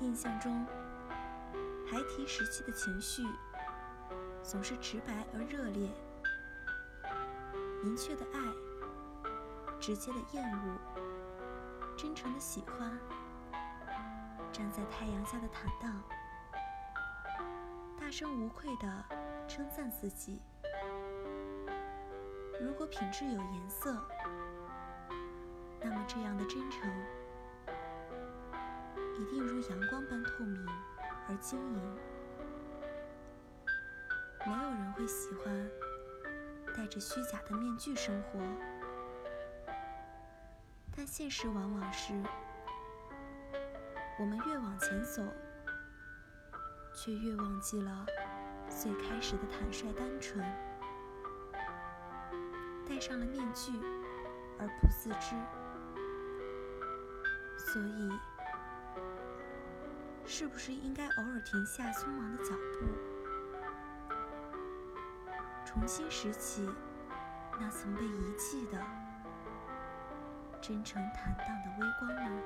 印象中，孩提时期的情绪总是直白而热烈，明确的爱，直接的厌恶，真诚的喜欢。站在太阳下的坦荡，大声无愧的称赞自己。如果品质有颜色，那么这样的真诚如阳光般透明而晶莹。没有人会喜欢戴着虚假的面具生活，但现实往往是。我们越往前走，却越忘记了最开始的坦率单纯，戴上了面具而不自知。所以，是不是应该偶尔停下匆忙的脚步，重新拾起那曾被遗弃的真诚坦荡的微光呢？